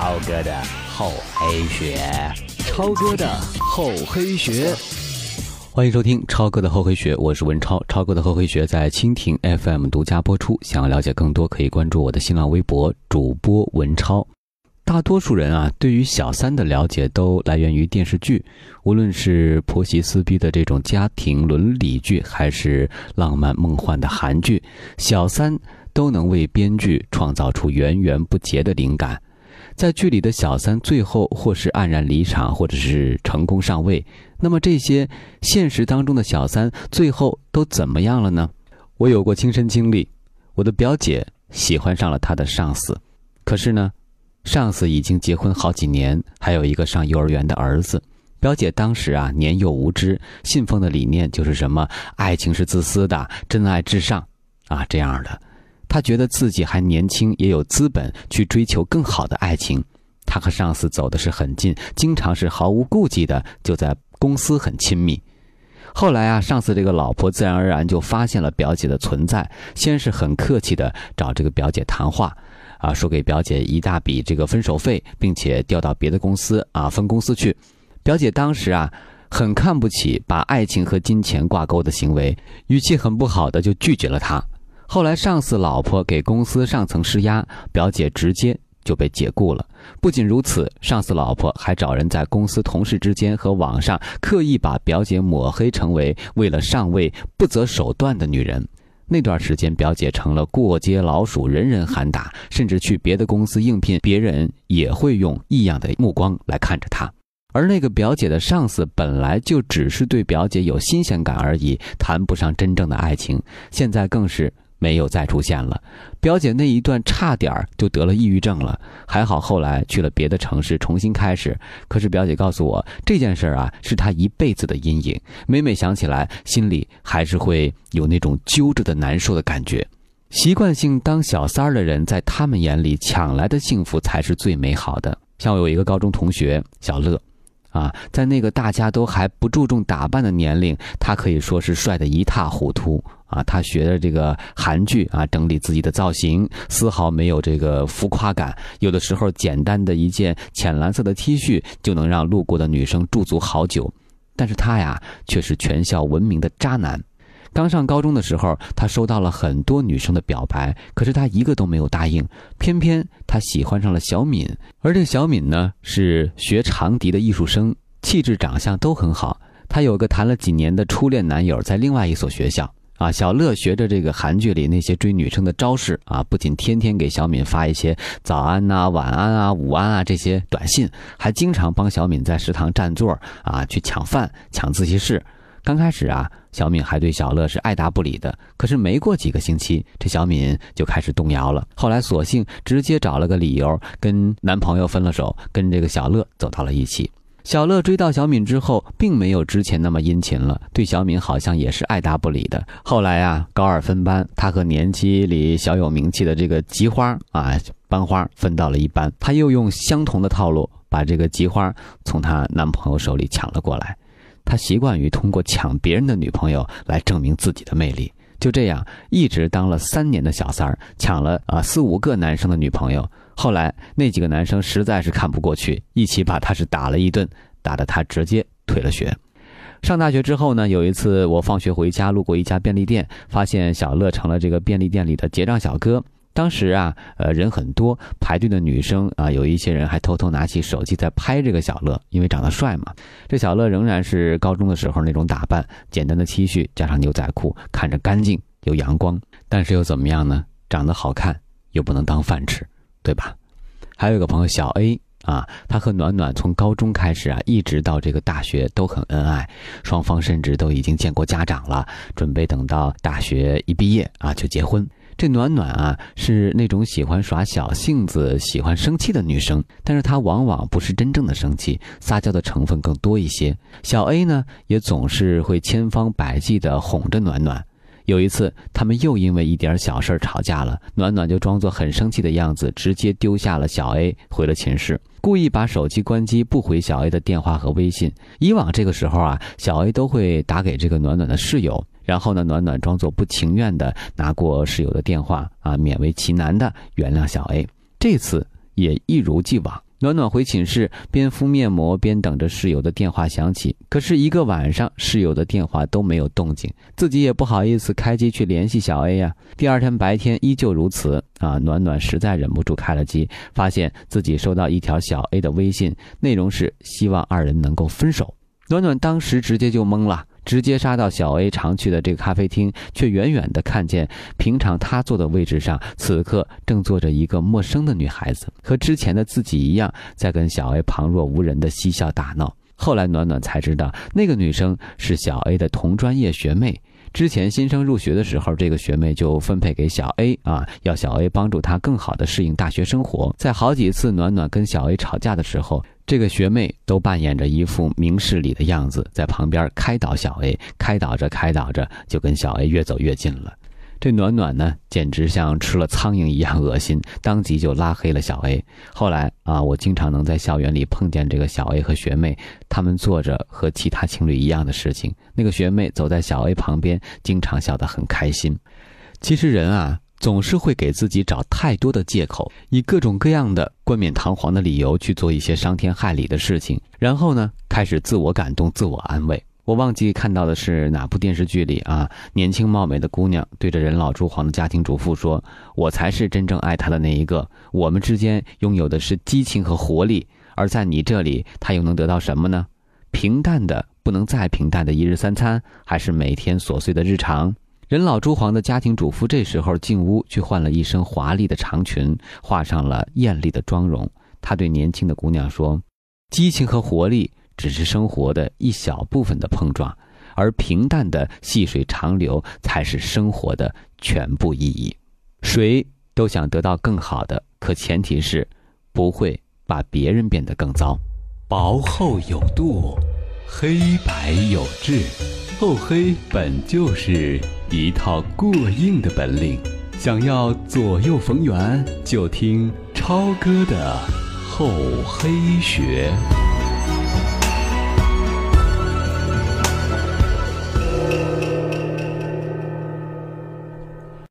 超哥的厚黑学，超哥的厚黑学，欢迎收听超哥的厚黑学，我是文超。超哥的厚黑学在蜻蜓 FM 独家播出。想要了解更多，可以关注我的新浪微博主播文超。大多数人啊，对于小三的了解都来源于电视剧，无论是婆媳撕逼的这种家庭伦理剧，还是浪漫梦幻的韩剧，小三都能为编剧创造出源源不竭的灵感。在剧里的小三最后或是黯然离场，或者是成功上位，那么这些现实当中的小三最后都怎么样了呢？我有过亲身经历，我的表姐喜欢上了她的上司，可是呢？上司已经结婚好几年，还有一个上幼儿园的儿子。表姐当时啊年幼无知，信奉的理念就是什么爱情是自私的，真爱至上啊这样的。他觉得自己还年轻，也有资本去追求更好的爱情。他和上司走的是很近，经常是毫无顾忌的就在公司很亲密。后来啊，上司这个老婆自然而然就发现了表姐的存在，先是很客气的找这个表姐谈话。啊，说给表姐一大笔这个分手费，并且调到别的公司啊分公司去。表姐当时啊很看不起把爱情和金钱挂钩的行为，语气很不好的就拒绝了他。后来上司老婆给公司上层施压，表姐直接就被解雇了。不仅如此，上司老婆还找人在公司同事之间和网上刻意把表姐抹黑，成为为了上位不择手段的女人。那段时间，表姐成了过街老鼠，人人喊打，甚至去别的公司应聘，别人也会用异样的目光来看着她。而那个表姐的上司本来就只是对表姐有新鲜感而已，谈不上真正的爱情，现在更是。没有再出现了，表姐那一段差点就得了抑郁症了，还好后来去了别的城市重新开始。可是表姐告诉我，这件事啊是她一辈子的阴影，每每想起来，心里还是会有那种揪着的难受的感觉。习惯性当小三儿的人，在他们眼里抢来的幸福才是最美好的。像我有一个高中同学小乐，啊，在那个大家都还不注重打扮的年龄，他可以说是帅的一塌糊涂。啊，他学的这个韩剧啊，整理自己的造型，丝毫没有这个浮夸感。有的时候，简单的一件浅蓝色的 T 恤就能让路过的女生驻足好久。但是他呀，却是全校闻名的渣男。刚上高中的时候，他收到了很多女生的表白，可是他一个都没有答应。偏偏他喜欢上了小敏，而这小敏呢，是学长笛的艺术生，气质长相都很好。他有个谈了几年的初恋男友，在另外一所学校。啊，小乐学着这个韩剧里那些追女生的招式啊，不仅天天给小敏发一些早安呐、晚安啊、午安啊这些短信，还经常帮小敏在食堂占座啊，去抢饭、抢自习室。刚开始啊，小敏还对小乐是爱答不理的，可是没过几个星期，这小敏就开始动摇了。后来索性直接找了个理由，跟男朋友分了手，跟这个小乐走到了一起。小乐追到小敏之后，并没有之前那么殷勤了，对小敏好像也是爱答不理的。后来啊，高二分班，他和年级里小有名气的这个吉花啊班花分到了一班，他又用相同的套路把这个吉花从她男朋友手里抢了过来。他习惯于通过抢别人的女朋友来证明自己的魅力，就这样一直当了三年的小三儿，抢了啊四五个男生的女朋友。后来那几个男生实在是看不过去，一起把他是打了一顿，打得他直接退了学。上大学之后呢，有一次我放学回家，路过一家便利店，发现小乐成了这个便利店里的结账小哥。当时啊，呃，人很多，排队的女生啊，有一些人还偷偷拿起手机在拍这个小乐，因为长得帅嘛。这小乐仍然是高中的时候那种打扮，简单的 T 恤加上牛仔裤，看着干净又阳光。但是又怎么样呢？长得好看又不能当饭吃。对吧？还有一个朋友小 A 啊，他和暖暖从高中开始啊，一直到这个大学都很恩爱，双方甚至都已经见过家长了，准备等到大学一毕业啊就结婚。这暖暖啊是那种喜欢耍小性子、喜欢生气的女生，但是她往往不是真正的生气，撒娇的成分更多一些。小 A 呢也总是会千方百计的哄着暖暖。有一次，他们又因为一点小事吵架了。暖暖就装作很生气的样子，直接丢下了小 A，回了寝室，故意把手机关机，不回小 A 的电话和微信。以往这个时候啊，小 A 都会打给这个暖暖的室友，然后呢，暖暖装作不情愿的拿过室友的电话啊，勉为其难的原谅小 A。这次也一如既往，暖暖回寝室，边敷面膜边等着室友的电话响起。可是，一个晚上室友的电话都没有动静，自己也不好意思开机去联系小 A 呀。第二天白天依旧如此啊！暖暖实在忍不住开了机，发现自己收到一条小 A 的微信，内容是希望二人能够分手。暖暖当时直接就懵了。直接杀到小 A 常去的这个咖啡厅，却远远地看见平常他坐的位置上，此刻正坐着一个陌生的女孩子，和之前的自己一样，在跟小 A 旁若无人的嬉笑打闹。后来暖暖才知道，那个女生是小 A 的同专业学妹。之前新生入学的时候，这个学妹就分配给小 A 啊，要小 A 帮助她更好的适应大学生活。在好几次暖暖跟小 A 吵架的时候。这个学妹都扮演着一副明事理的样子，在旁边开导小 A，开导着开导着，就跟小 A 越走越近了。这暖暖呢，简直像吃了苍蝇一样恶心，当即就拉黑了小 A。后来啊，我经常能在校园里碰见这个小 A 和学妹，他们做着和其他情侣一样的事情。那个学妹走在小 A 旁边，经常笑得很开心。其实人啊。总是会给自己找太多的借口，以各种各样的冠冕堂皇的理由去做一些伤天害理的事情，然后呢，开始自我感动、自我安慰。我忘记看到的是哪部电视剧里啊，年轻貌美的姑娘对着人老珠黄的家庭主妇说：“我才是真正爱她的那一个，我们之间拥有的是激情和活力，而在你这里，她又能得到什么呢？平淡的不能再平淡的一日三餐，还是每天琐碎的日常？”人老珠黄的家庭主妇这时候进屋去换了一身华丽的长裙，画上了艳丽的妆容。她对年轻的姑娘说：“激情和活力只是生活的一小部分的碰撞，而平淡的细水长流才是生活的全部意义。谁都想得到更好的，可前提是不会把别人变得更糟。薄厚有度，黑白有致，厚黑本就是。”一套过硬的本领，想要左右逢源，就听超哥的厚黑学。